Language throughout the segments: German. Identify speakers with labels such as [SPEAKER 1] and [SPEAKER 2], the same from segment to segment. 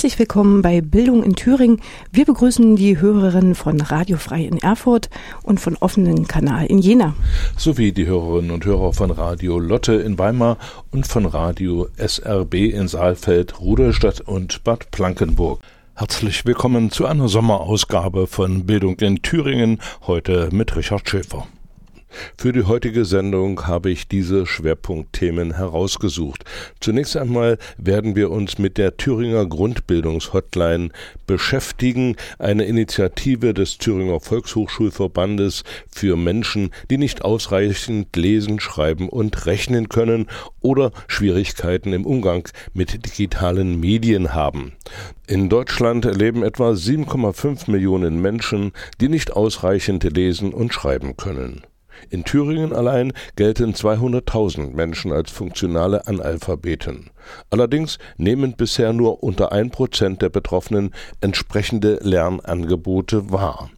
[SPEAKER 1] Herzlich willkommen bei Bildung in Thüringen. Wir begrüßen die Hörerinnen von Radio Frei in Erfurt und von offenen Kanal in Jena.
[SPEAKER 2] Sowie die Hörerinnen und Hörer von Radio Lotte in Weimar und von Radio SRB in Saalfeld, Rudolstadt und Bad Plankenburg. Herzlich willkommen zu einer Sommerausgabe von Bildung in Thüringen, heute mit Richard Schäfer. Für die heutige Sendung habe ich diese Schwerpunktthemen herausgesucht. Zunächst einmal werden wir uns mit der Thüringer Grundbildungshotline beschäftigen, eine Initiative des Thüringer Volkshochschulverbandes für Menschen, die nicht ausreichend lesen, schreiben und rechnen können oder Schwierigkeiten im Umgang mit digitalen Medien haben. In Deutschland leben etwa 7,5 Millionen Menschen, die nicht ausreichend lesen und schreiben können. In Thüringen allein gelten 200.000 Menschen als funktionale Analphabeten. Allerdings nehmen bisher nur unter ein Prozent der Betroffenen entsprechende Lernangebote wahr.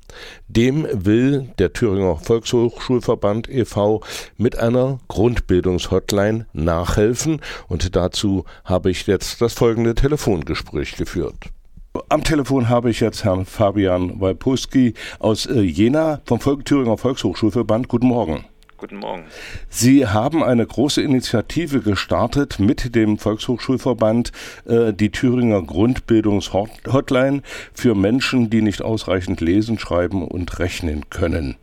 [SPEAKER 2] Dem will der Thüringer Volkshochschulverband e.V. mit einer Grundbildungshotline nachhelfen und dazu habe ich jetzt das folgende Telefongespräch geführt. Am Telefon habe ich jetzt Herrn Fabian Walpurski aus äh, Jena vom Volk Thüringer Volkshochschulverband. Guten Morgen.
[SPEAKER 3] Guten Morgen.
[SPEAKER 2] Sie haben eine große Initiative gestartet mit dem Volkshochschulverband, äh, die Thüringer Grundbildungshotline für Menschen, die nicht ausreichend lesen, schreiben und rechnen können.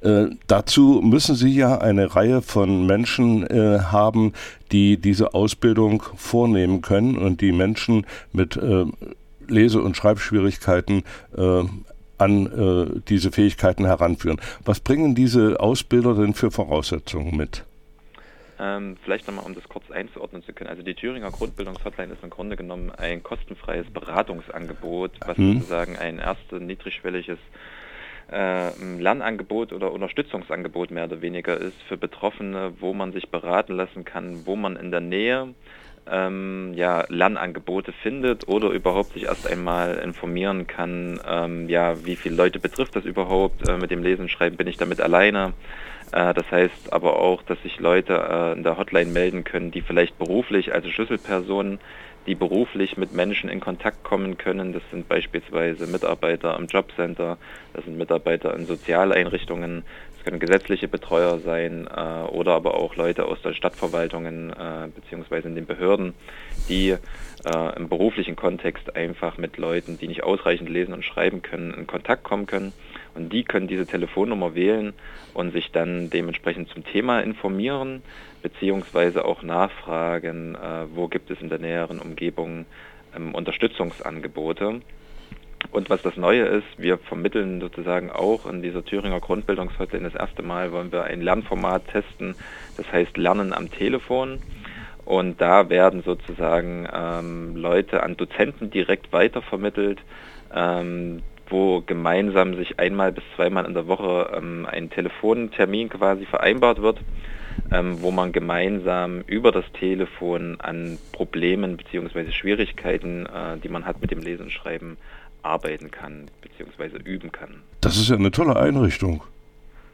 [SPEAKER 2] Äh, dazu müssen Sie ja eine Reihe von Menschen äh, haben, die diese Ausbildung vornehmen können und die Menschen mit Lese- und Schreibschwierigkeiten äh, an äh, diese Fähigkeiten heranführen. Was bringen diese Ausbilder denn für Voraussetzungen mit?
[SPEAKER 3] Ähm, vielleicht nochmal, um das kurz einzuordnen zu können. Also die Thüringer Grundbildungshotline ist im Grunde genommen ein kostenfreies Beratungsangebot, was hm. sozusagen ein erstes niedrigschwelliges äh, Lernangebot oder Unterstützungsangebot mehr oder weniger ist für Betroffene, wo man sich beraten lassen kann, wo man in der Nähe ähm, ja, Lernangebote findet oder überhaupt sich erst einmal informieren kann, ähm, ja, wie viele Leute betrifft das überhaupt, äh, mit dem Lesen Schreiben bin ich damit alleine. Äh, das heißt aber auch, dass sich Leute äh, in der Hotline melden können, die vielleicht beruflich, also Schlüsselpersonen, die beruflich mit Menschen in Kontakt kommen können. Das sind beispielsweise Mitarbeiter im Jobcenter, das sind Mitarbeiter in Sozialeinrichtungen, es können gesetzliche Betreuer sein äh, oder aber auch Leute aus den Stadtverwaltungen äh, beziehungsweise in den Behörden, die äh, im beruflichen Kontext einfach mit Leuten, die nicht ausreichend lesen und schreiben können, in Kontakt kommen können. Und die können diese Telefonnummer wählen und sich dann dementsprechend zum Thema informieren, beziehungsweise auch nachfragen, äh, wo gibt es in der näheren Umgebung ähm, Unterstützungsangebote. Und was das Neue ist, wir vermitteln sozusagen auch in dieser Thüringer Grundbildungshotline das erste Mal wollen wir ein Lernformat testen, das heißt Lernen am Telefon. Und da werden sozusagen ähm, Leute an Dozenten direkt weitervermittelt, ähm, wo gemeinsam sich einmal bis zweimal in der Woche ähm, ein Telefontermin quasi vereinbart wird, ähm, wo man gemeinsam über das Telefon an Problemen bzw. Schwierigkeiten, äh, die man hat mit dem Lesen und Schreiben, arbeiten kann bzw. üben kann.
[SPEAKER 2] Das ist ja eine tolle Einrichtung.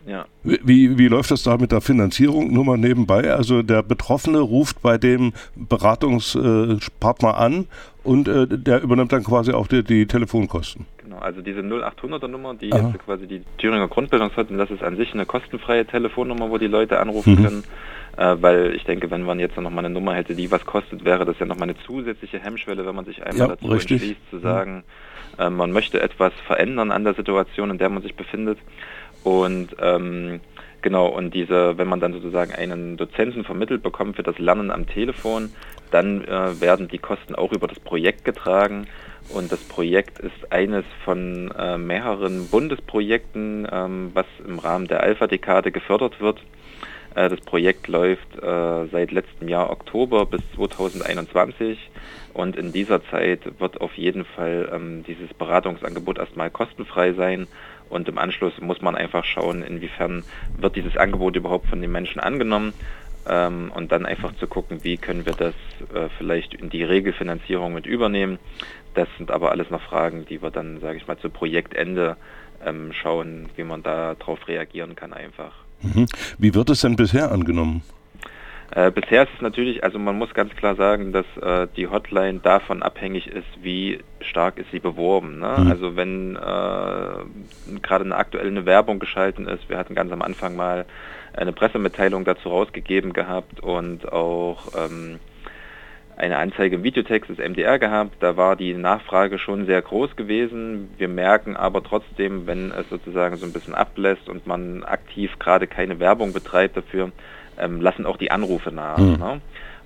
[SPEAKER 3] Ja.
[SPEAKER 2] Wie, wie läuft das da mit der Finanzierung? Nur mal nebenbei. Also der Betroffene ruft bei dem Beratungspartner an und äh, der übernimmt dann quasi auch die, die Telefonkosten.
[SPEAKER 3] Genau, also diese 0800er Nummer, die Aha. jetzt quasi die Thüringer Grundbildungshotline, das ist an sich eine kostenfreie Telefonnummer, wo die Leute anrufen mhm. können. Äh, weil ich denke, wenn man jetzt noch mal eine Nummer hätte, die was kostet, wäre das ja noch mal eine zusätzliche Hemmschwelle, wenn man sich einmal ja, dazu richtig. entschließt zu sagen, äh, man möchte etwas verändern an der Situation, in der man sich befindet. Und ähm, genau, und diese, wenn man dann sozusagen einen Dozenten vermittelt bekommt für das Lernen am Telefon, dann äh, werden die Kosten auch über das Projekt getragen. Und das Projekt ist eines von äh, mehreren Bundesprojekten, ähm, was im Rahmen der Alpha-Dekade gefördert wird. Äh, das Projekt läuft äh, seit letztem Jahr Oktober bis 2021 und in dieser Zeit wird auf jeden Fall ähm, dieses Beratungsangebot erstmal kostenfrei sein und im Anschluss muss man einfach schauen, inwiefern wird dieses Angebot überhaupt von den Menschen angenommen ähm, und dann einfach zu gucken, wie können wir das äh, vielleicht in die Regelfinanzierung mit übernehmen. Das sind aber alles noch Fragen, die wir dann, sage ich mal, zu Projektende ähm, schauen, wie man da drauf reagieren kann einfach.
[SPEAKER 2] Mhm. Wie wird es denn bisher angenommen?
[SPEAKER 3] Äh, bisher ist es natürlich, also man muss ganz klar sagen, dass äh, die Hotline davon abhängig ist, wie stark ist sie beworben. Ne? Mhm. Also wenn äh, gerade eine aktuelle Werbung geschalten ist, wir hatten ganz am Anfang mal eine Pressemitteilung dazu rausgegeben gehabt und auch ähm, eine Anzeige im Videotext des MDR gehabt. Da war die Nachfrage schon sehr groß gewesen. Wir merken aber trotzdem, wenn es sozusagen so ein bisschen ablässt und man aktiv gerade keine Werbung betreibt dafür, ähm, lassen auch die Anrufe nach. Mhm. Ne?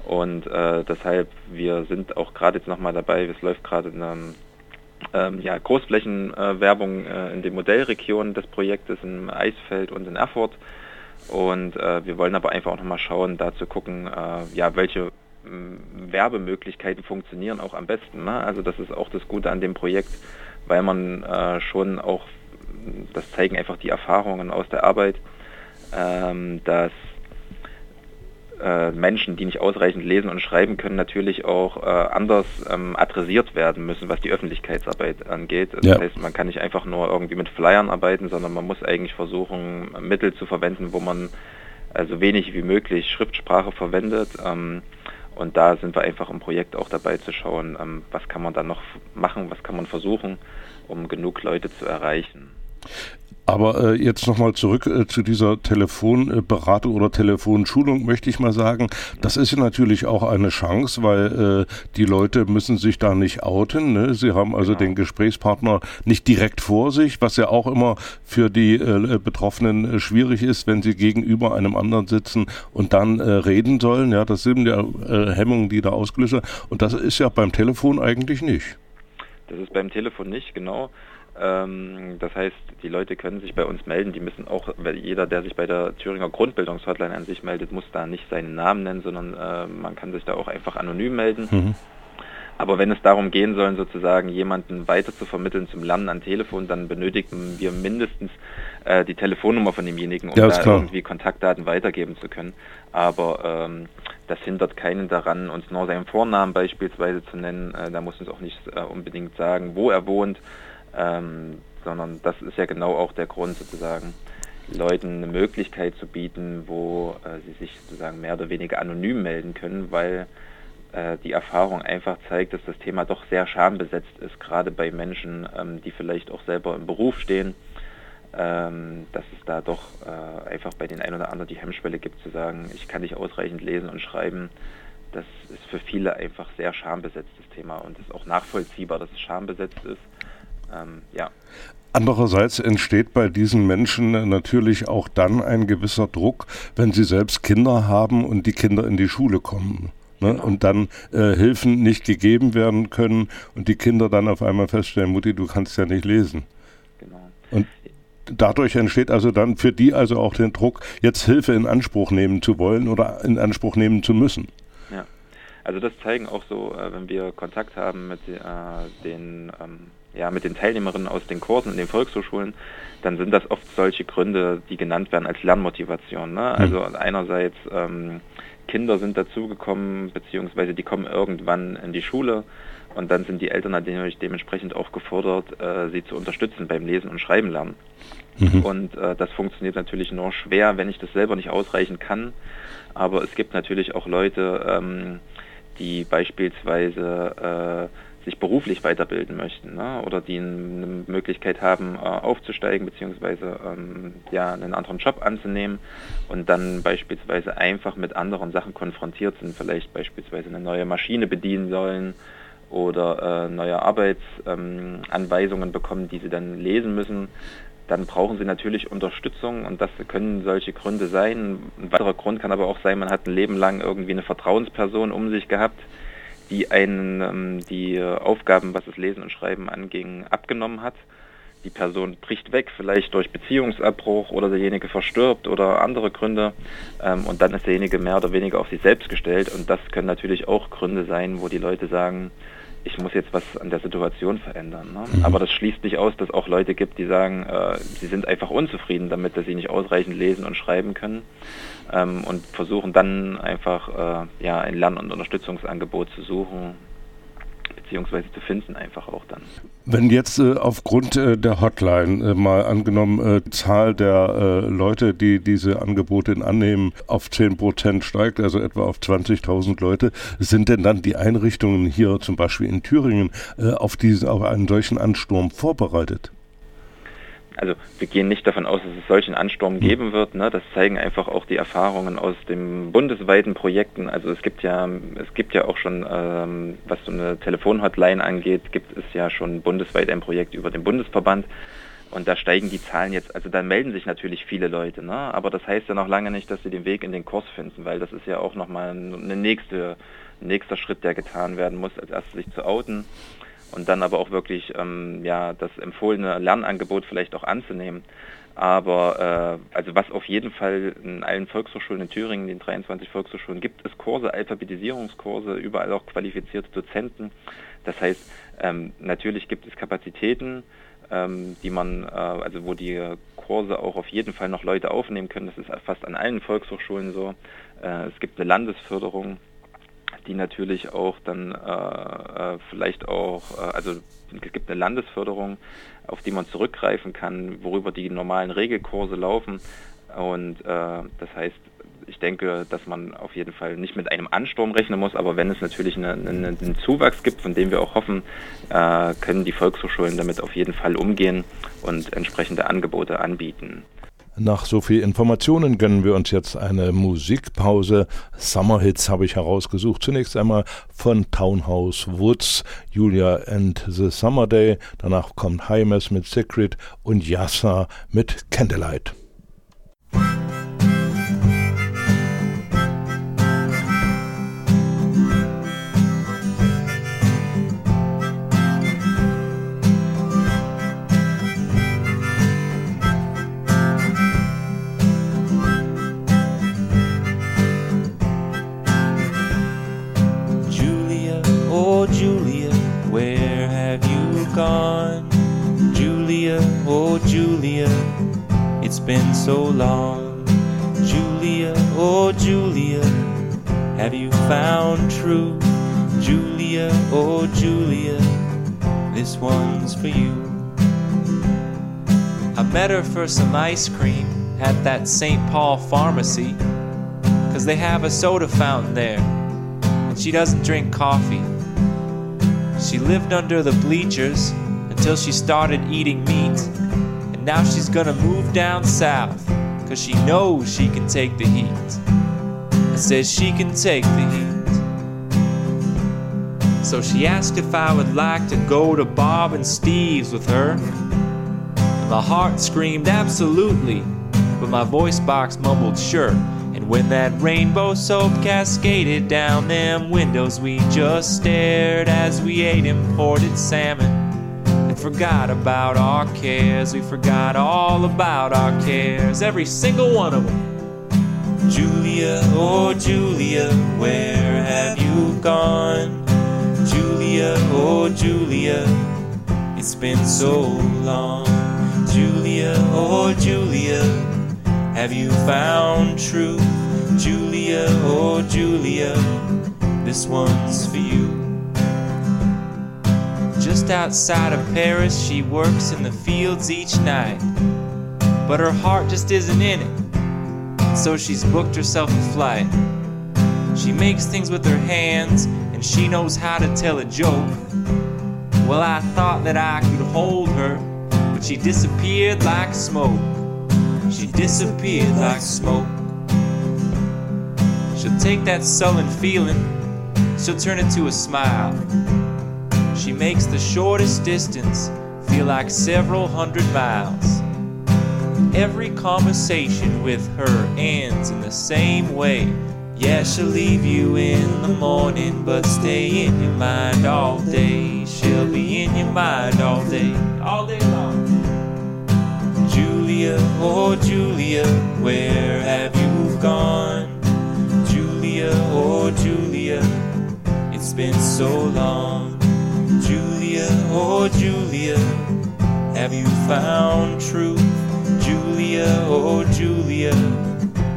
[SPEAKER 3] Und äh, deshalb, wir sind auch gerade jetzt nochmal dabei, es läuft gerade eine ähm, ja, Großflächenwerbung äh, äh, in den Modellregionen des Projektes in Eisfeld und in Erfurt. Und äh, wir wollen aber einfach auch nochmal schauen, da zu gucken, äh, ja, welche Werbemöglichkeiten funktionieren auch am besten. Ne? Also das ist auch das Gute an dem Projekt, weil man äh, schon auch, das zeigen einfach die Erfahrungen aus der Arbeit, ähm, dass äh, Menschen, die nicht ausreichend lesen und schreiben können, natürlich auch äh, anders ähm, adressiert werden müssen, was die Öffentlichkeitsarbeit angeht. Das ja. heißt, man kann nicht einfach nur irgendwie mit Flyern arbeiten, sondern man muss eigentlich versuchen, Mittel zu verwenden, wo man also wenig wie möglich Schriftsprache verwendet. Ähm, und da sind wir einfach im Projekt auch dabei zu schauen, ähm, was kann man da noch machen, was kann man versuchen, um genug Leute zu erreichen.
[SPEAKER 2] Aber äh, jetzt nochmal zurück äh, zu dieser Telefonberatung oder Telefonschulung, möchte ich mal sagen. Das ist ja natürlich auch eine Chance, weil äh, die Leute müssen sich da nicht outen. Ne? Sie haben also genau. den Gesprächspartner nicht direkt vor sich, was ja auch immer für die äh, Betroffenen äh, schwierig ist, wenn sie gegenüber einem anderen sitzen und dann äh, reden sollen. Ja, das sind ja äh, Hemmungen, die da ausgelöst werden. Und das ist ja beim Telefon eigentlich nicht.
[SPEAKER 3] Das ist beim Telefon nicht, genau. Ähm, das heißt, die Leute können sich bei uns melden. Die müssen auch, jeder, der sich bei der Thüringer Grundbildungshotline an sich meldet, muss da nicht seinen Namen nennen, sondern äh, man kann sich da auch einfach anonym melden. Mhm. Aber wenn es darum gehen soll, sozusagen jemanden weiter zu vermitteln zum Lernen am Telefon, dann benötigen wir mindestens äh, die Telefonnummer von demjenigen, um ja, da klar. irgendwie Kontaktdaten weitergeben zu können. Aber ähm, das hindert keinen daran, uns nur seinen Vornamen beispielsweise zu nennen. Äh, da muss uns auch nicht äh, unbedingt sagen, wo er wohnt ähm, sondern das ist ja genau auch der Grund sozusagen, Leuten eine Möglichkeit zu bieten, wo äh, sie sich sozusagen mehr oder weniger anonym melden können, weil äh, die Erfahrung einfach zeigt, dass das Thema doch sehr schambesetzt ist, gerade bei Menschen, ähm, die vielleicht auch selber im Beruf stehen, ähm, dass es da doch äh, einfach bei den einen oder anderen die Hemmschwelle gibt zu sagen, ich kann nicht ausreichend lesen und schreiben. Das ist für viele einfach sehr schambesetztes Thema und es ist auch nachvollziehbar, dass es schambesetzt ist ähm, ja.
[SPEAKER 2] Andererseits entsteht bei diesen Menschen natürlich auch dann ein gewisser Druck, wenn sie selbst Kinder haben und die Kinder in die Schule kommen. Ne? Genau. Und dann äh, Hilfen nicht gegeben werden können und die Kinder dann auf einmal feststellen, Mutti, du kannst ja nicht lesen. Genau. Und dadurch entsteht also dann für die also auch der Druck, jetzt Hilfe in Anspruch nehmen zu wollen oder in Anspruch nehmen zu müssen.
[SPEAKER 3] Ja, also das zeigen auch so, äh, wenn wir Kontakt haben mit äh, den ähm, ja, mit den Teilnehmerinnen aus den Kursen in den Volkshochschulen, dann sind das oft solche Gründe, die genannt werden als Lernmotivation. Ne? Also mhm. einerseits ähm, Kinder sind dazugekommen, beziehungsweise die kommen irgendwann in die Schule und dann sind die Eltern natürlich dementsprechend auch gefordert, äh, sie zu unterstützen beim Lesen und Schreiben lernen. Mhm. Und äh, das funktioniert natürlich nur schwer, wenn ich das selber nicht ausreichend kann. Aber es gibt natürlich auch Leute, ähm, die beispielsweise äh, sich beruflich weiterbilden möchten ne? oder die eine Möglichkeit haben, äh, aufzusteigen beziehungsweise ähm, ja, einen anderen Job anzunehmen und dann beispielsweise einfach mit anderen Sachen konfrontiert sind, vielleicht beispielsweise eine neue Maschine bedienen sollen oder äh, neue Arbeitsanweisungen ähm, bekommen, die sie dann lesen müssen, dann brauchen sie natürlich Unterstützung und das können solche Gründe sein. Ein weiterer Grund kann aber auch sein, man hat ein Leben lang irgendwie eine Vertrauensperson um sich gehabt, die einen ähm, die Aufgaben, was das Lesen und Schreiben anging, abgenommen hat. die Person bricht weg, vielleicht durch Beziehungsabbruch oder derjenige verstirbt oder andere Gründe ähm, und dann ist derjenige mehr oder weniger auf sich selbst gestellt und das können natürlich auch Gründe sein, wo die Leute sagen, ich muss jetzt was an der Situation verändern. Ne? Mhm. Aber das schließt nicht aus, dass es auch Leute gibt, die sagen, äh, sie sind einfach unzufrieden damit, dass sie nicht ausreichend lesen und schreiben können ähm, und versuchen dann einfach äh, ja, ein Lern- und Unterstützungsangebot zu suchen, beziehungsweise zu finden einfach auch dann.
[SPEAKER 2] Wenn jetzt äh, aufgrund äh, der Hotline äh, mal angenommen äh, Zahl der äh, Leute, die diese Angebote annehmen, auf 10 Prozent steigt, also etwa auf 20.000 Leute, sind denn dann die Einrichtungen hier zum Beispiel in Thüringen äh, auf, diesen, auf einen solchen Ansturm vorbereitet?
[SPEAKER 3] Also wir gehen nicht davon aus, dass es solchen Ansturm hm. geben wird. Ne? Das zeigen einfach auch die Erfahrungen aus den bundesweiten Projekten. Also es gibt ja, es gibt ja auch schon, ähm, was so eine Telefonhotline angeht, gibt es ja schon bundesweit ein Projekt über den Bundesverband. Und da steigen die Zahlen jetzt, also da melden sich natürlich viele Leute, ne? aber das heißt ja noch lange nicht, dass sie den Weg in den Kurs finden, weil das ist ja auch nochmal ein nächste, nächster Schritt, der getan werden muss, als erstes sich zu outen und dann aber auch wirklich ähm, ja, das empfohlene Lernangebot vielleicht auch anzunehmen. Aber äh, also was auf jeden Fall in allen Volkshochschulen in Thüringen, den 23 Volkshochschulen gibt, ist Kurse, Alphabetisierungskurse, überall auch qualifizierte Dozenten. Das heißt, ähm, natürlich gibt es Kapazitäten, ähm, die man, äh, also wo die Kurse auch auf jeden Fall noch Leute aufnehmen können. Das ist fast an allen Volkshochschulen so. Äh, es gibt eine Landesförderung, die natürlich auch dann äh, äh, vielleicht auch, äh, also es gibt eine Landesförderung, auf die man zurückgreifen kann, worüber die normalen Regelkurse laufen. Und äh, das heißt, ich denke, dass man auf jeden Fall nicht mit einem Ansturm rechnen muss, aber wenn es natürlich eine, eine, einen Zuwachs gibt, von dem wir auch hoffen, äh, können die Volkshochschulen damit auf jeden Fall umgehen und entsprechende Angebote anbieten.
[SPEAKER 2] Nach so viel Informationen gönnen wir uns jetzt eine Musikpause. Summerhits habe ich herausgesucht. Zunächst einmal von Townhouse Woods, Julia and the Summer Day. Danach kommt Hymes mit Secret und Yassa mit Candlelight.
[SPEAKER 4] Some ice cream at that St. Paul pharmacy, cause they have a soda fountain there, and she doesn't drink coffee. She lived under the bleachers until she started eating meat and now she's gonna move down south, cause she knows she can take the heat. And says she can take the heat. So she asked if I would like to go to Bob and Steve's with her. My heart screamed absolutely, but my voice box mumbled sure. And when that rainbow soap cascaded down them windows, we just stared as we ate imported salmon and forgot about our cares. We forgot all about our cares, every single one of them. Julia, oh Julia, where have you gone? Julia, oh Julia, it's been so long. Julia, oh Julia, have you found truth? Julia, oh Julia, this one's for you. Just outside of Paris, she works in the fields each night. But her heart just isn't in it, so she's booked herself a flight. She makes things with her hands, and she knows how to tell a joke. Well, I thought that I could hold her, but she disappeared like smoke. She disappeared like smoke. She'll take that sullen feeling, she'll turn it to a smile. She makes the shortest distance feel like several hundred miles. Every conversation with her ends in the same way. Yeah, she'll leave you in the morning, but stay in your mind all day. She'll be in your mind all day, all day long. Julia, oh Julia, where have you gone? Julia, oh Julia, it's been so long. Julia, oh Julia, have you found truth? Julia, oh Julia,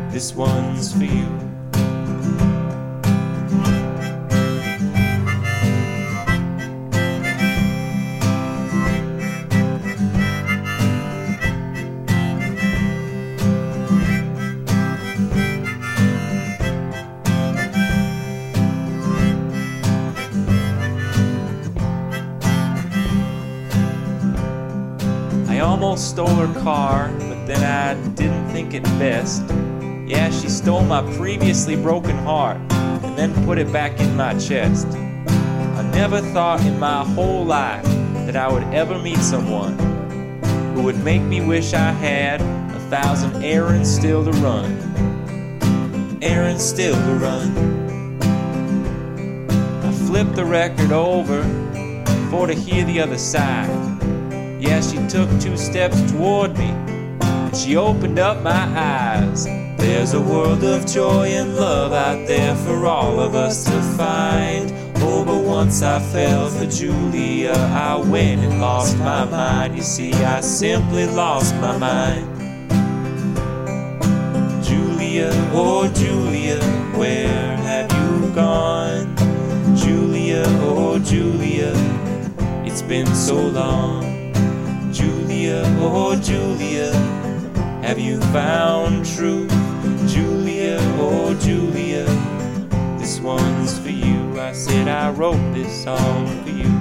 [SPEAKER 4] this one's for you. Almost stole her car, but then I didn't think it best. Yeah, she stole my previously broken heart and then put it back in my chest. I never thought in my whole life that I would ever meet someone who would make me wish I had a thousand errands still to run. Errands still to run. I flipped the record over for to hear the other side. Yeah, she took two steps toward me, and she opened up my eyes. There's a world of joy and love out there for all of us to find. Oh, but once I fell for Julia, I went and lost my mind. You see, I simply lost my mind. Julia, oh Julia, where have you gone? Julia, oh Julia, it's been so long. Oh Julia, have you found truth? Julia, oh Julia, this one's for you. I said I wrote this song for you.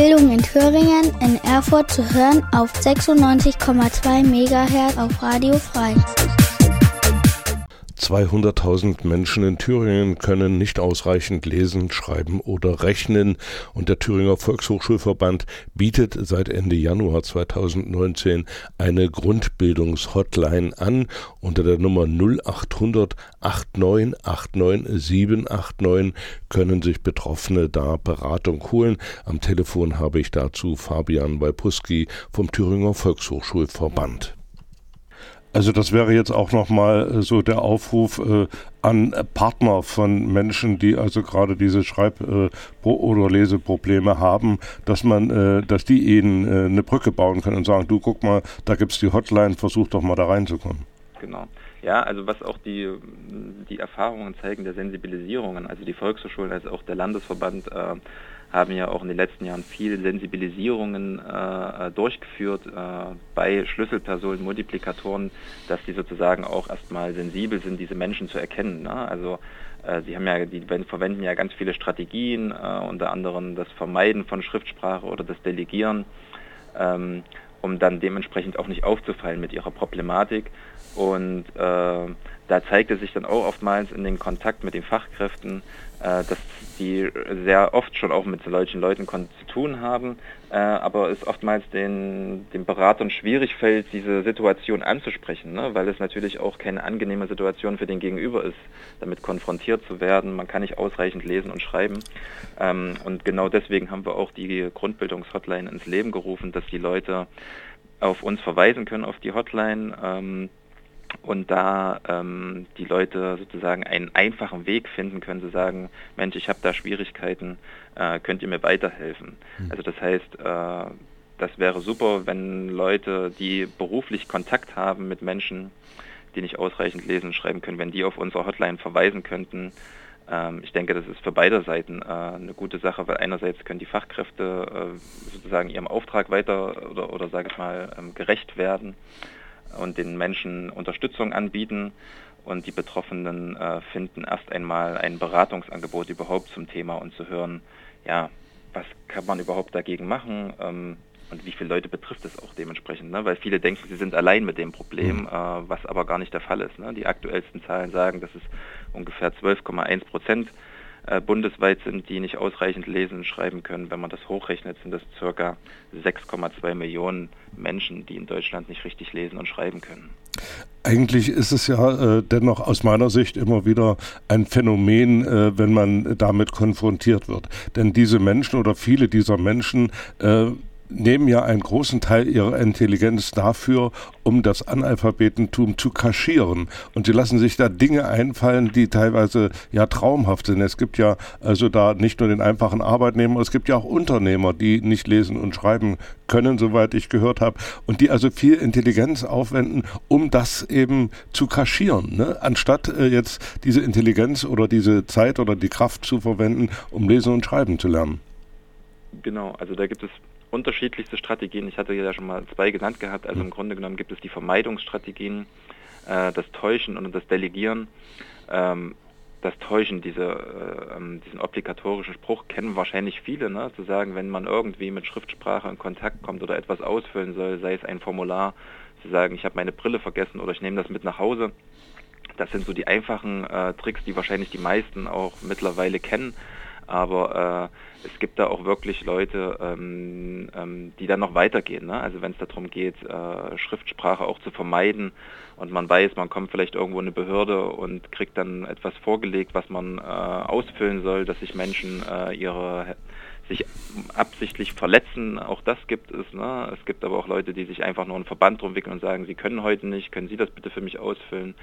[SPEAKER 5] Bildung in Thüringen in Erfurt zu hören auf 96,2 MHz auf Radio Frei.
[SPEAKER 2] 200.000 Menschen in Thüringen können nicht ausreichend lesen, schreiben oder rechnen und der Thüringer Volkshochschulverband bietet seit Ende Januar 2019 eine Grundbildungshotline an unter der Nummer 0800 8989 789 können sich Betroffene da Beratung holen. Am Telefon habe ich dazu Fabian Walpuski vom Thüringer Volkshochschulverband. Also das wäre jetzt auch nochmal äh, so der Aufruf äh, an Partner von Menschen, die also gerade diese Schreib- äh, oder Leseprobleme haben, dass man, äh, dass die ihnen äh, eine Brücke bauen können und sagen, du guck mal, da gibt es die Hotline, versuch doch mal da reinzukommen.
[SPEAKER 3] Genau. Ja, also was auch die, die Erfahrungen zeigen der Sensibilisierungen, also die Volkshochschulen als auch der Landesverband äh, haben ja auch in den letzten Jahren viele Sensibilisierungen äh, durchgeführt äh, bei Schlüsselpersonen, Multiplikatoren, dass die sozusagen auch erstmal sensibel sind, diese Menschen zu erkennen. Ne? Also äh, sie haben ja, die verwenden ja ganz viele Strategien, äh, unter anderem das Vermeiden von Schriftsprache oder das Delegieren, ähm, um dann dementsprechend auch nicht aufzufallen mit ihrer Problematik. Und äh, da zeigte sich dann auch oftmals in den Kontakt mit den Fachkräften, äh, dass die sehr oft schon auch mit solchen Leuten zu tun haben, äh, aber es oftmals den, den Beratern schwierig fällt, diese Situation anzusprechen, ne? weil es natürlich auch keine angenehme Situation für den Gegenüber ist, damit konfrontiert zu werden. Man kann nicht ausreichend lesen und schreiben. Ähm, und genau deswegen haben wir auch die Grundbildungshotline ins Leben gerufen, dass die Leute auf uns verweisen können, auf die Hotline. Ähm, und da ähm, die Leute sozusagen einen einfachen Weg finden können, zu sagen, Mensch, ich habe da Schwierigkeiten, äh, könnt ihr mir weiterhelfen? Mhm. Also das heißt, äh, das wäre super, wenn Leute, die beruflich Kontakt haben mit Menschen, die nicht ausreichend lesen und schreiben können, wenn die auf unsere Hotline verweisen könnten. Ähm, ich denke, das ist für beide Seiten äh, eine gute Sache, weil einerseits können die Fachkräfte äh, sozusagen ihrem Auftrag weiter oder, oder sage ich mal, ähm, gerecht werden und den Menschen Unterstützung anbieten. Und die Betroffenen äh, finden erst einmal ein Beratungsangebot überhaupt zum Thema und zu hören, ja, was kann man überhaupt dagegen machen ähm, und wie viele Leute betrifft es auch dementsprechend. Ne? Weil viele denken, sie sind allein mit dem Problem, mhm. äh, was aber gar nicht der Fall ist. Ne? Die aktuellsten Zahlen sagen, dass es ungefähr 12,1 Prozent bundesweit sind, die nicht ausreichend lesen und schreiben können. Wenn man das hochrechnet, sind das circa 6,2 Millionen Menschen, die in Deutschland nicht richtig lesen und schreiben können.
[SPEAKER 2] Eigentlich ist es ja äh, dennoch aus meiner Sicht immer wieder ein Phänomen, äh, wenn man damit konfrontiert wird. Denn diese Menschen oder viele dieser Menschen äh, nehmen ja einen großen Teil ihrer Intelligenz dafür, um das Analphabetentum zu kaschieren. Und sie lassen sich da Dinge einfallen, die teilweise ja traumhaft sind. Es gibt ja also da nicht nur den einfachen Arbeitnehmer, es gibt ja auch Unternehmer, die nicht lesen und schreiben können, soweit ich gehört habe, und die also viel Intelligenz aufwenden, um das eben zu kaschieren, ne? anstatt äh, jetzt diese Intelligenz oder diese Zeit oder die Kraft zu verwenden, um lesen und schreiben zu lernen.
[SPEAKER 3] Genau, also da gibt es unterschiedlichste Strategien. Ich hatte ja schon mal zwei genannt gehabt. Also im. Grunde genommen gibt es die Vermeidungsstrategien, äh, das Täuschen und das Delegieren. Ähm, das Täuschen, diese, äh, ähm, diesen obligatorischen Spruch kennen wahrscheinlich viele, ne? zu sagen, wenn man irgendwie mit Schriftsprache in Kontakt kommt oder etwas ausfüllen soll, sei es ein Formular, zu sagen, ich habe meine Brille vergessen oder ich nehme das mit nach Hause. Das sind so die einfachen äh, Tricks, die wahrscheinlich die meisten auch mittlerweile kennen aber äh, es gibt da auch wirklich Leute, ähm, ähm, die dann noch weitergehen. Ne? Also wenn es darum geht, äh, Schriftsprache auch zu vermeiden und man weiß, man kommt vielleicht irgendwo in eine Behörde und kriegt dann etwas vorgelegt, was man äh, ausfüllen soll, dass sich Menschen äh, ihre sich absichtlich verletzen, auch das gibt es. Ne? Es gibt aber auch Leute, die sich einfach nur einen Verband drum wickeln und sagen, sie können heute nicht, können Sie das bitte für mich ausfüllen?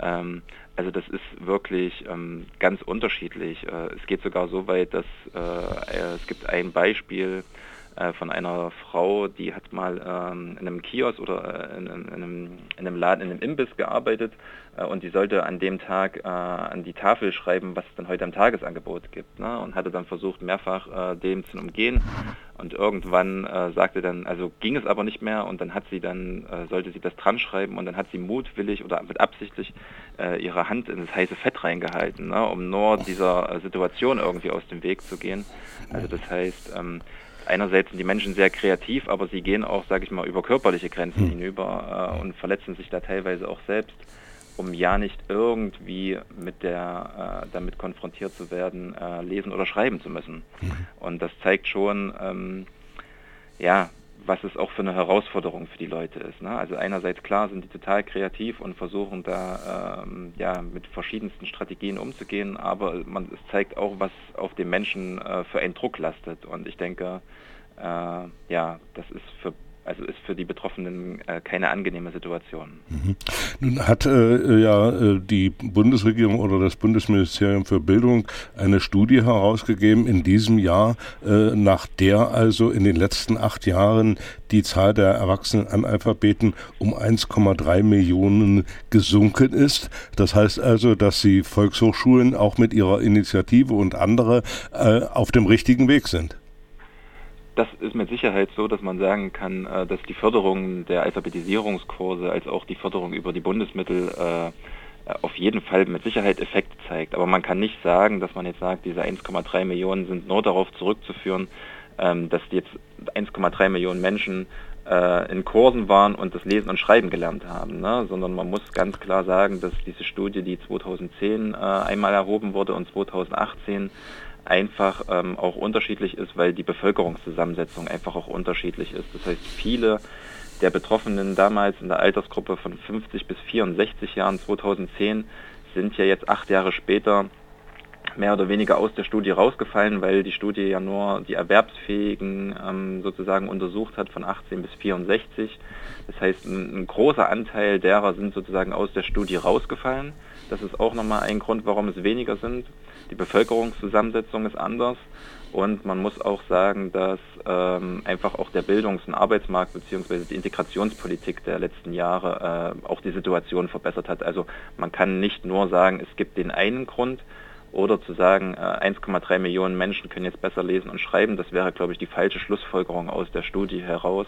[SPEAKER 3] Ähm, Also das ist wirklich ähm, ganz unterschiedlich. Äh, es geht sogar so weit, dass äh, es gibt ein Beispiel äh, von einer Frau, die hat mal ähm, in einem Kiosk oder äh, in, in, einem, in, einem, Laden, in einem Imbiss gearbeitet äh, und die sollte an dem Tag äh, an die Tafel schreiben, was es dann heute am Tagesangebot gibt. Ne? Und hatte dann versucht, mehrfach dem zu umgehen. Und irgendwann äh, sagte dann, also ging es aber nicht mehr und dann hat sie dann, äh, sollte sie das dran schreiben und dann hat sie mutwillig oder mit absichtlich äh, ihre Hand in das heiße Fett reingehalten, ne, um nur dieser Situation irgendwie aus dem Weg zu gehen. Also das heißt, ähm, einerseits sind die Menschen sehr kreativ, aber sie gehen auch, sage ich mal, über körperliche Grenzen hm. hinüber äh, und verletzen sich da teilweise auch selbst, um ja nicht irgendwie mit der, äh, damit konfrontiert zu werden, äh, lesen oder schreiben zu müssen. Mhm. Und das zeigt schon, ähm, ja, was es auch für eine Herausforderung für die Leute ist. Ne? Also einerseits klar sind die total kreativ und versuchen da ähm, ja mit verschiedensten Strategien umzugehen, aber man es zeigt auch, was auf den Menschen äh, für einen Druck lastet. Und ich denke, äh, ja, das ist für also ist für die Betroffenen äh, keine angenehme Situation.
[SPEAKER 2] Mhm. Nun hat äh, ja äh, die Bundesregierung oder das Bundesministerium für Bildung eine Studie herausgegeben in diesem Jahr, äh, nach der also in den letzten acht Jahren die Zahl der erwachsenen Analphabeten um 1,3 Millionen gesunken ist. Das heißt also, dass die Volkshochschulen auch mit ihrer Initiative und andere äh, auf dem richtigen Weg sind
[SPEAKER 3] das ist mit Sicherheit so, dass man sagen kann, äh, dass die Förderung der Alphabetisierungskurse als auch die Förderung über die Bundesmittel äh, auf jeden Fall mit Sicherheit Effekt zeigt. Aber man kann nicht sagen, dass man jetzt sagt, diese 1,3 Millionen sind nur darauf zurückzuführen, ähm, dass jetzt 1,3 Millionen Menschen äh, in Kursen waren und das Lesen und Schreiben gelernt haben, ne? sondern man muss ganz klar sagen, dass diese Studie, die 2010 einmal erhoben wurde und 2018 einfach ähm, auch unterschiedlich ist, weil die Bevölkerungszusammensetzung einfach auch unterschiedlich ist. Das heißt, viele der Betroffenen damals in der Altersgruppe von 50 bis 64 Jahren 2010 sind ja jetzt acht Jahre später mehr oder weniger aus der Studie rausgefallen, weil die Studie ja nur die Erwerbsfähigen ähm, sozusagen untersucht hat von 18 bis 64. Das heißt, ein, ein, großer Anteil derer sind sozusagen aus der Studie rausgefallen. Das ist auch nochmal ein Grund, warum es weniger sind. Die Bevölkerungszusammensetzung ist anders und man muss auch sagen, dass ähm, einfach auch der Bildungs- und Arbeitsmarkt bzw. die Integrationspolitik der letzten Jahre äh, auch die Situation verbessert hat. Also man kann nicht nur sagen, es gibt den einen Grund oder zu sagen, äh, 1,3 Millionen Menschen können jetzt besser lesen und schreiben. Das wäre, glaube ich, die falsche Schlussfolgerung aus der Studie heraus.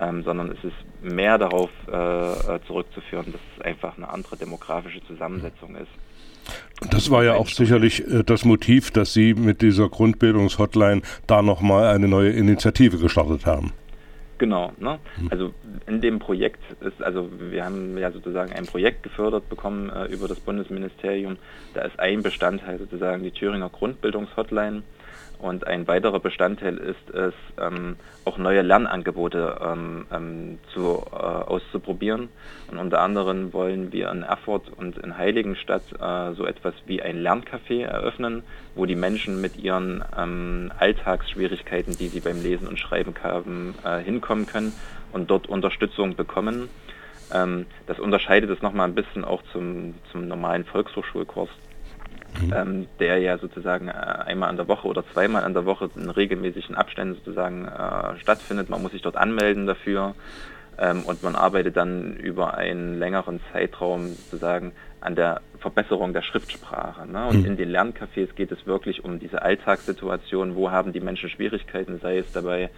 [SPEAKER 3] Ähm, sondern es ist mehr darauf äh, äh zurückzuführen, dass es einfach eine andere demografische Zusammensetzung ist.
[SPEAKER 2] Das war ja auch sicherlich äh, das Motiv, dass Sie mit dieser Grundbildungshotline da nochmal eine neue Initiative gestartet haben.
[SPEAKER 3] Genau, ne? Hm. also in dem Projekt ist, also wir haben ja sozusagen ein Projekt gefördert bekommen äh, über das Bundesministerium. Da ist ein Bestandteil sozusagen die Thüringer Grundbildungshotline. Und ein weiterer Bestandteil ist es, ähm, auch neue Lernangebote ähm, ähm, zu, äh, auszuprobieren. Und unter anderem wollen wir in Erfurt und in Heiligenstadt äh, so etwas wie ein Lerncafé eröffnen, wo die Menschen mit ihren ähm, Alltagsschwierigkeiten, die sie beim Lesen und Schreiben haben, äh, hinkommen können und dort Unterstützung bekommen. Ähm, das unterscheidet es nochmal ein bisschen auch zum, zum normalen Volkshochschulkurs mhm. ähm, der ja sozusagen äh, einmal an der Woche oder zweimal an der Woche in regelmäßigen Abständen sozusagen äh, stattfindet. Man muss sich dort anmelden dafür ähm, und man arbeitet dann über einen längeren Zeitraum sozusagen an der Verbesserung der Schriftsprache. Ne? Und mhm. in den Lerncafés geht es wirklich um diese Alltagssituation, wo haben die Menschen Schwierigkeiten, sei es dabei,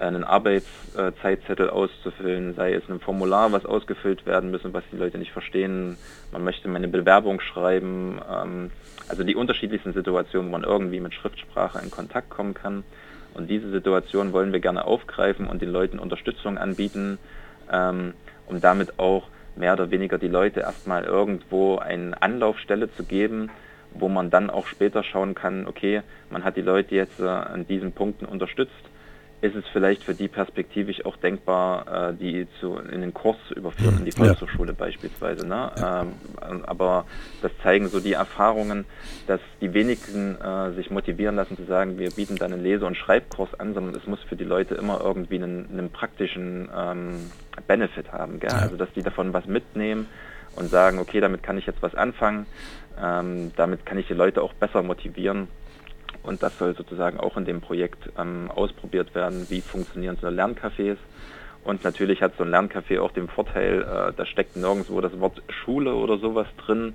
[SPEAKER 3] einen Arbeitszeitzettel auszufüllen, sei es ein Formular, was ausgefüllt werden müssen, was die Leute nicht verstehen. Man möchte meine Bewerbung schreiben. Ähm, also die unterschiedlichsten Situationen, wo man irgendwie mit Schriftsprache in Kontakt kommen kann. Und diese Situation wollen wir gerne aufgreifen und den Leuten Unterstützung anbieten, ähm, um damit auch mehr oder weniger die Leute erstmal irgendwo eine Anlaufstelle zu geben, wo man dann auch später schauen kann, okay, man hat die Leute jetzt äh, an diesen Punkten unterstützt ist es vielleicht für die perspektivisch auch denkbar, äh, die zu, in den Kurs zu überführen, in die Volkshochschule ja. beispielsweise. Ne? Ja. Ähm, aber das zeigen so die Erfahrungen, dass die wenigsten äh, sich motivieren lassen zu sagen, wir bieten dann einen Lese- und Schreibkurs an, sondern es muss für die Leute immer irgendwie einen, einen praktischen ähm, Benefit haben. Gell? Ja. Also dass die davon was mitnehmen und sagen, okay, damit kann ich jetzt was anfangen, ähm, damit kann ich die Leute auch besser motivieren. Und das soll sozusagen auch in dem Projekt ähm, ausprobiert werden, wie funktionieren so Lerncafés. Und natürlich hat so ein Lerncafé auch den Vorteil, äh, da steckt nirgendwo das Wort Schule oder sowas drin.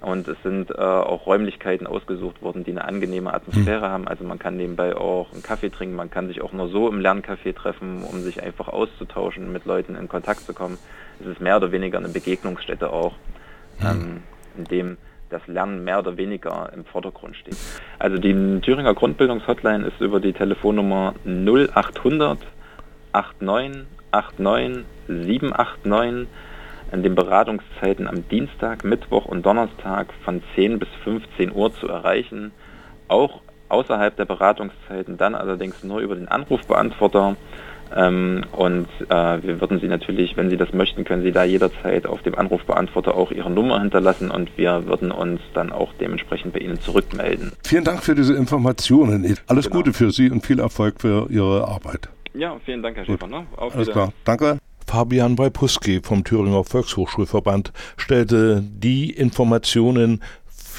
[SPEAKER 3] Und es sind äh, auch Räumlichkeiten ausgesucht worden, die eine angenehme Atmosphäre mhm. haben. Also man kann nebenbei auch einen Kaffee trinken, man kann sich auch nur so im Lerncafé treffen, um sich einfach auszutauschen, mit Leuten in Kontakt zu kommen. Es ist mehr oder weniger eine Begegnungsstätte auch, mhm. ähm, in dem das Lernen mehr oder weniger im Vordergrund steht. Also die Thüringer Grundbildungshotline ist über die Telefonnummer 0800 89 89 789 in den Beratungszeiten am Dienstag, Mittwoch und Donnerstag von 10 bis 15 Uhr zu erreichen. Auch außerhalb der Beratungszeiten dann allerdings nur über den Anrufbeantworter. Ähm, und äh, wir würden Sie natürlich, wenn Sie das möchten, können Sie da jederzeit auf dem Anrufbeantworter auch Ihre Nummer hinterlassen und wir würden uns dann auch dementsprechend bei Ihnen zurückmelden.
[SPEAKER 6] Vielen Dank für diese Informationen. Alles genau. Gute für Sie und viel Erfolg für Ihre Arbeit.
[SPEAKER 3] Ja, vielen Dank, Herr Schäfer. Ne?
[SPEAKER 6] Alles klar, danke. Fabian Weipuski vom Thüringer Volkshochschulverband stellte die Informationen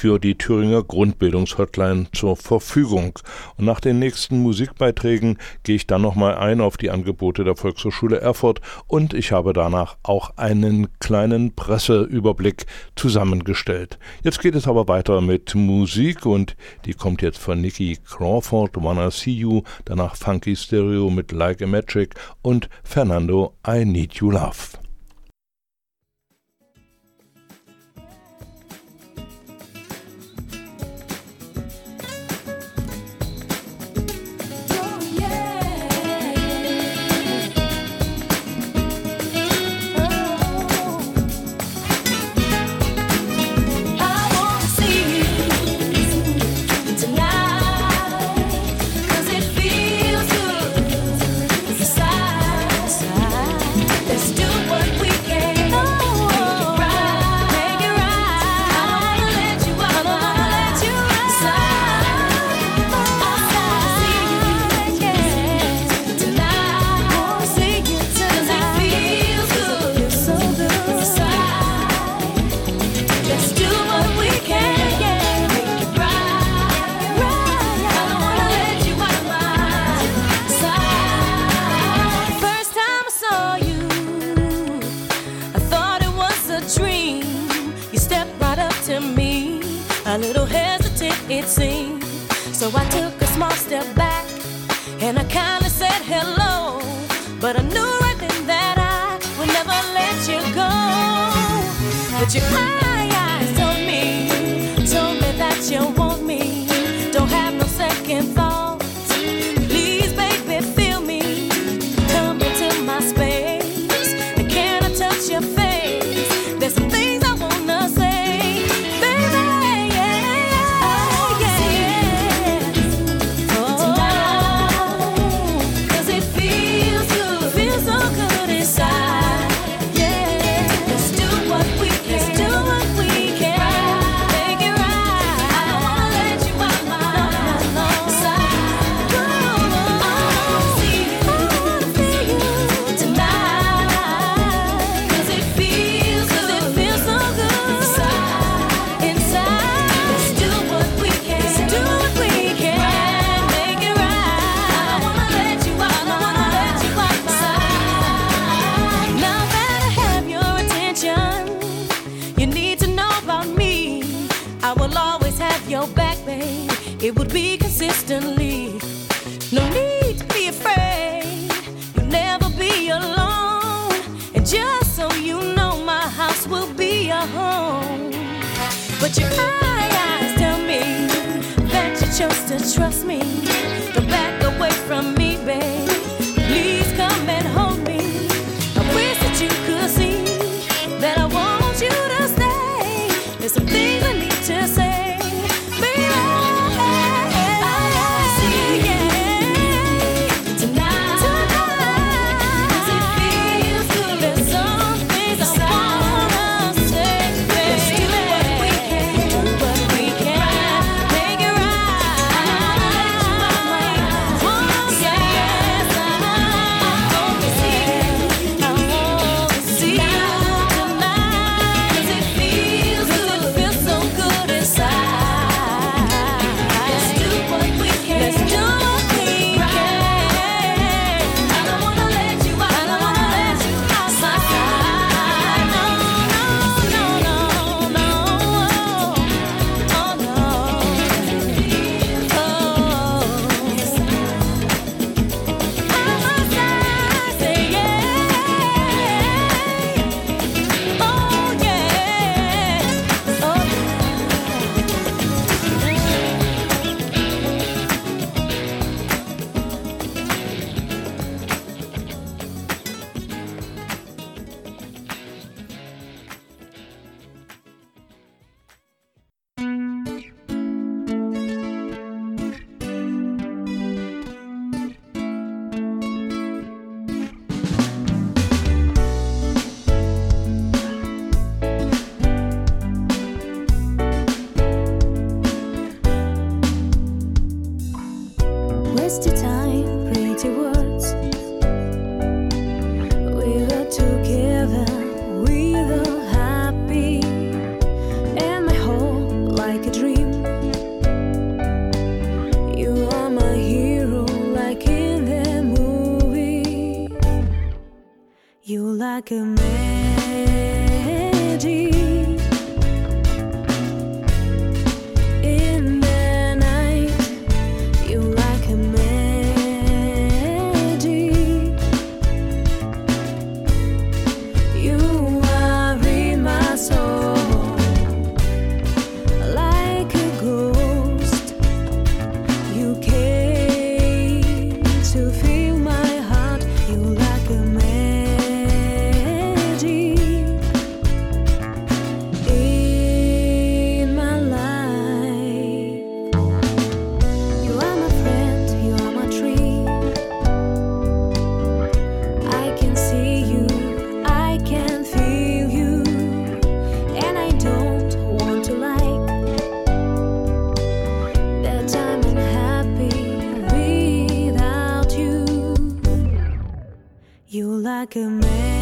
[SPEAKER 6] für die Thüringer Grundbildungshotline zur Verfügung. Und nach den nächsten Musikbeiträgen gehe ich dann nochmal ein auf die Angebote der Volkshochschule Erfurt und ich habe danach auch einen kleinen Presseüberblick zusammengestellt. Jetzt geht es aber weiter mit Musik und die kommt jetzt von Nicky Crawford, Wanna See You, danach Funky Stereo mit Like a Magic und Fernando I Need You Love. it would be consistently. No need to be afraid, you'll never be alone. And just so you know, my house will be your home. But your eyes tell me that you chose to trust me.
[SPEAKER 7] que me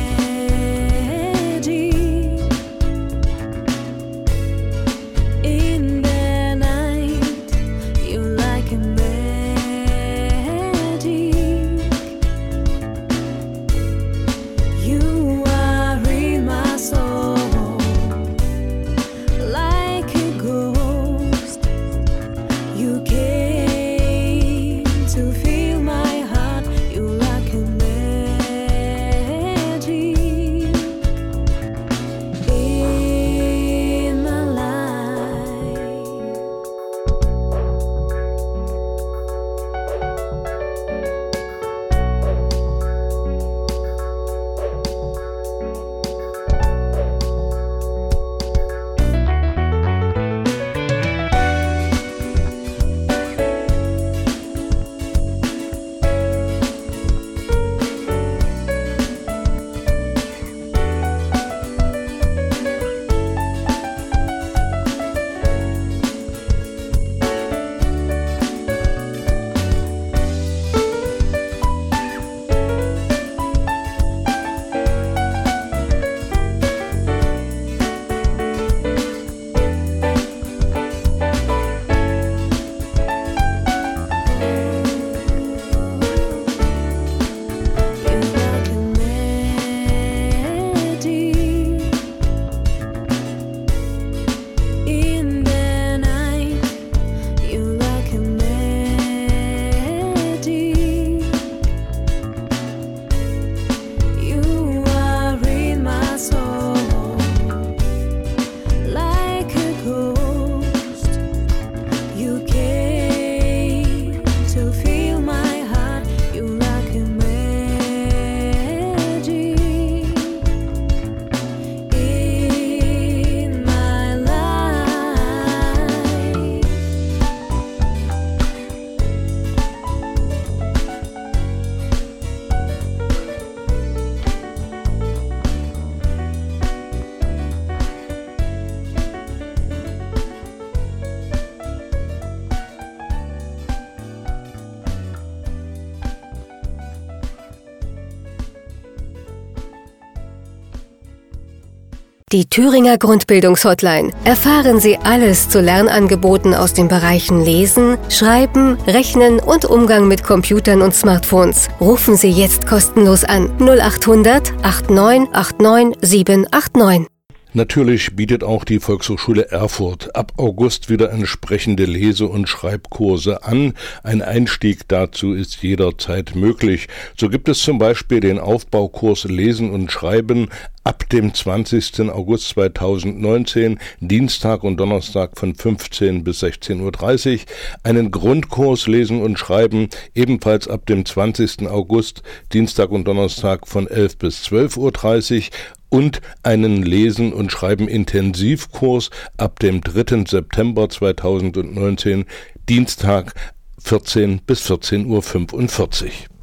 [SPEAKER 8] Die Thüringer Grundbildungshotline. Erfahren Sie alles zu Lernangeboten aus den Bereichen Lesen, Schreiben, Rechnen und Umgang mit Computern und Smartphones. Rufen Sie jetzt kostenlos an 0800 8989 789.
[SPEAKER 2] Natürlich bietet auch die Volkshochschule Erfurt ab August wieder entsprechende Lese- und Schreibkurse an. Ein Einstieg dazu ist jederzeit möglich. So gibt es zum Beispiel den Aufbaukurs Lesen und Schreiben ab dem 20. August 2019, Dienstag und Donnerstag von 15 bis 16.30 Uhr, einen Grundkurs Lesen und Schreiben ebenfalls ab dem 20. August, Dienstag und Donnerstag von 11 bis 12.30 Uhr und einen Lesen- und Schreiben-Intensivkurs ab dem 3. September 2019, Dienstag 14 bis 14.45 Uhr.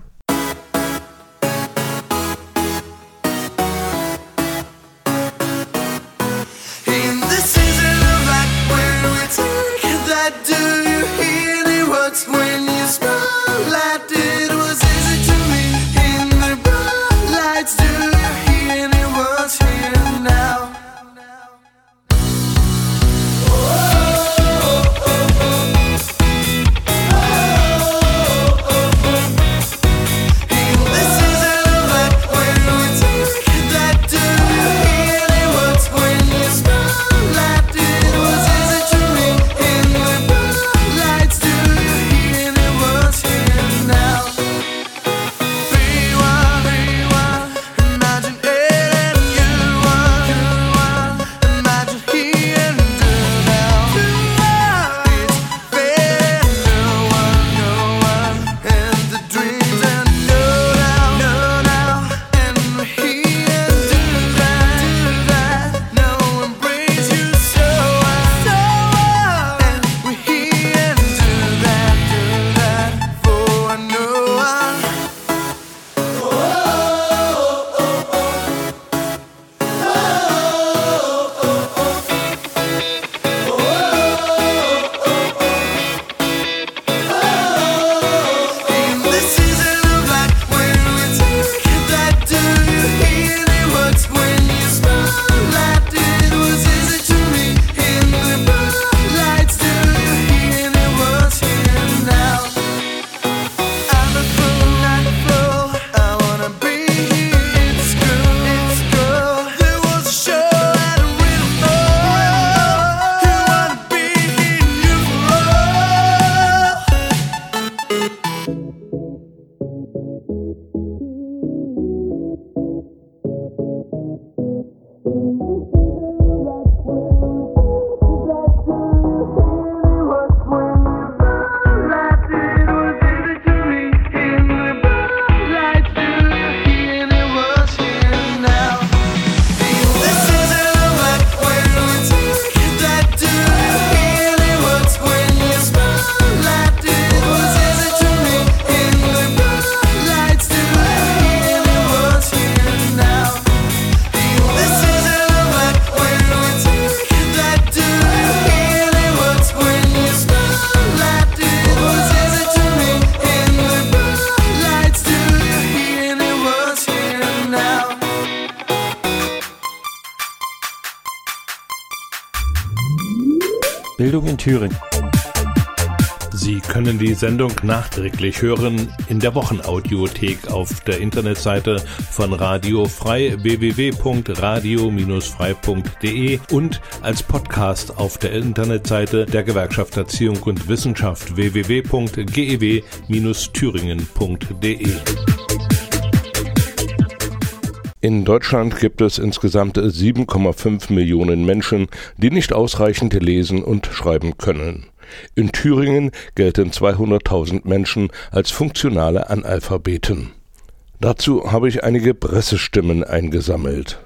[SPEAKER 2] Nachträglich hören in der Wochenaudiothek auf der Internetseite von Radio Frei www.radio-frei.de und als Podcast auf der Internetseite der Gewerkschaft Erziehung und Wissenschaft www.gew-thüringen.de. In Deutschland gibt es insgesamt 7,5 Millionen Menschen, die nicht ausreichend lesen und schreiben können. In Thüringen gelten 200.000 Menschen als funktionale Analphabeten. Dazu habe ich einige Pressestimmen eingesammelt.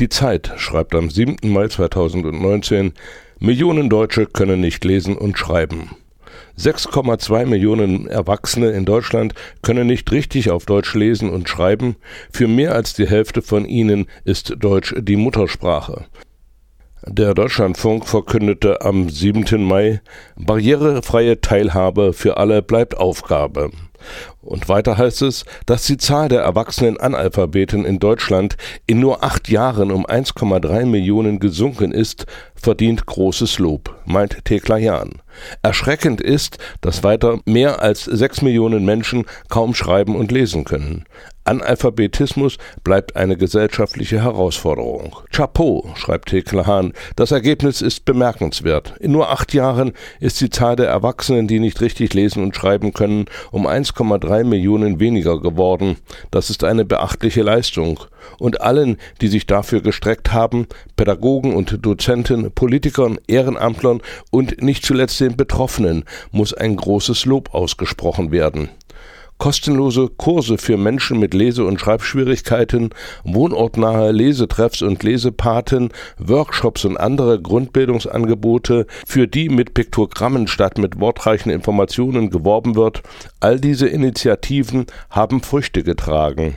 [SPEAKER 2] Die Zeit schreibt am 7. Mai 2019, Millionen Deutsche können nicht lesen und schreiben. 6,2 Millionen Erwachsene in Deutschland können nicht richtig auf Deutsch lesen und schreiben. Für mehr als die Hälfte von ihnen ist Deutsch die Muttersprache. Der Deutschlandfunk verkündete am 7. Mai, barrierefreie Teilhabe für alle bleibt Aufgabe. Und weiter heißt es, dass die Zahl der erwachsenen Analphabeten in Deutschland in nur acht Jahren um 1,3 Millionen gesunken ist, verdient großes Lob, meint Thekla Jahn. Erschreckend ist, dass weiter mehr als sechs Millionen Menschen kaum schreiben und lesen können. Analphabetismus bleibt eine gesellschaftliche Herausforderung. Chapeau, schreibt Thekla Hahn, das Ergebnis ist bemerkenswert. In nur acht Jahren ist die Zahl der Erwachsenen, die nicht richtig lesen und schreiben können, um 1,3 Millionen weniger geworden. Das ist eine beachtliche Leistung. Und allen, die sich dafür gestreckt haben, Pädagogen und Dozenten, Politikern, Ehrenamtlern und nicht zuletzt den Betroffenen, muss ein großes Lob ausgesprochen werden kostenlose Kurse für Menschen mit Lese- und Schreibschwierigkeiten, wohnortnahe Lesetreffs und Lesepaten, Workshops und andere Grundbildungsangebote, für die mit Piktogrammen statt mit wortreichen Informationen geworben wird, all diese Initiativen haben Früchte getragen.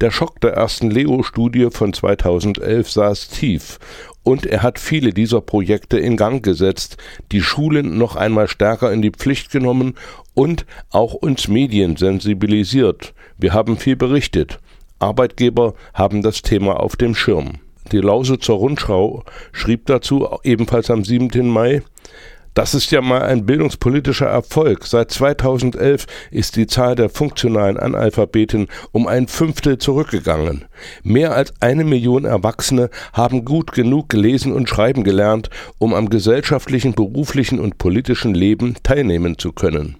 [SPEAKER 2] Der Schock der ersten Leo-Studie von 2011 saß tief und er hat viele dieser Projekte in Gang gesetzt, die Schulen noch einmal stärker in die Pflicht genommen und auch uns Medien sensibilisiert. Wir haben viel berichtet. Arbeitgeber haben das Thema auf dem Schirm. Die Lausitzer Rundschau schrieb dazu ebenfalls am 7. Mai, das ist ja mal ein bildungspolitischer Erfolg. Seit 2011 ist die Zahl der funktionalen Analphabeten um ein Fünftel zurückgegangen. Mehr als eine Million Erwachsene haben gut genug gelesen und schreiben gelernt, um am gesellschaftlichen, beruflichen und politischen Leben teilnehmen zu können.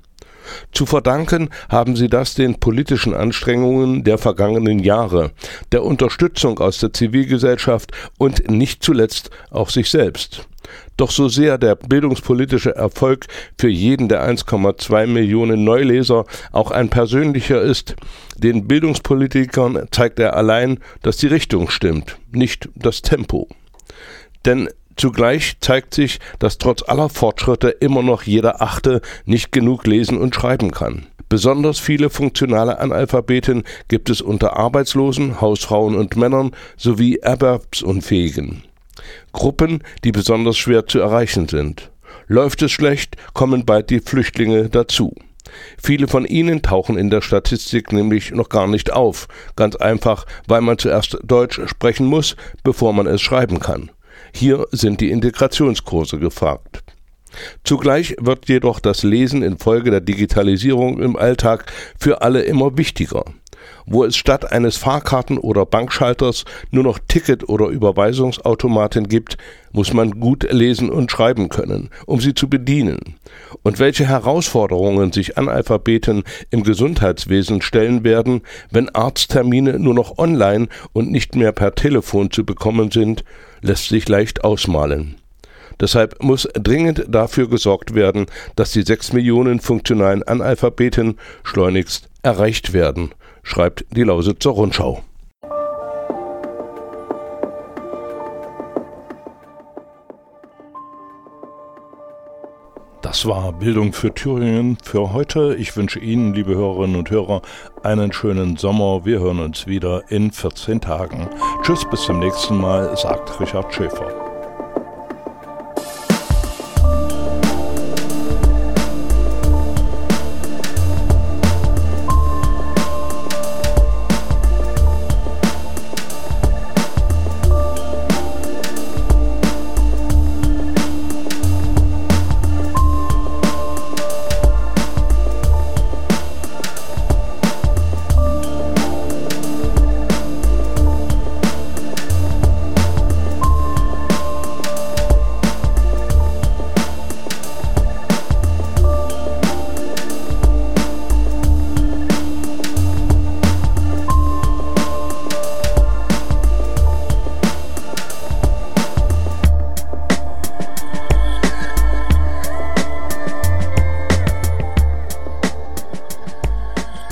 [SPEAKER 2] Zu verdanken haben sie das den politischen Anstrengungen der vergangenen Jahre, der Unterstützung aus der Zivilgesellschaft und nicht zuletzt auch sich selbst. Doch so sehr der bildungspolitische Erfolg für jeden der 1,2 Millionen Neuleser auch ein persönlicher ist, den Bildungspolitikern zeigt er allein, dass die Richtung stimmt, nicht das Tempo. Denn Zugleich zeigt sich, dass trotz aller Fortschritte immer noch jeder Achte nicht genug lesen und schreiben kann. Besonders viele funktionale Analphabeten gibt es unter Arbeitslosen, Hausfrauen und Männern sowie Erwerbsunfähigen. Gruppen, die besonders schwer zu erreichen sind. Läuft es schlecht, kommen bald die Flüchtlinge dazu. Viele von ihnen tauchen in der Statistik nämlich noch gar nicht auf, ganz einfach, weil man zuerst Deutsch sprechen muss, bevor man es schreiben kann. Hier sind die Integrationskurse gefragt. Zugleich wird jedoch das Lesen infolge der Digitalisierung im Alltag für alle immer wichtiger wo es statt eines Fahrkarten- oder Bankschalters nur noch Ticket- oder Überweisungsautomaten gibt, muss man gut lesen und schreiben können, um sie zu bedienen. Und welche Herausforderungen sich Analphabeten im Gesundheitswesen stellen werden, wenn Arzttermine nur noch online und nicht mehr per Telefon zu bekommen sind, lässt sich leicht ausmalen. Deshalb muss dringend dafür gesorgt werden, dass die sechs Millionen funktionalen Analphabeten schleunigst erreicht werden schreibt die Lausitzer Rundschau. Das war Bildung für Thüringen für heute. Ich wünsche Ihnen, liebe Hörerinnen und Hörer, einen schönen Sommer. Wir hören uns wieder in 14 Tagen. Tschüss, bis zum nächsten Mal, sagt Richard Schäfer.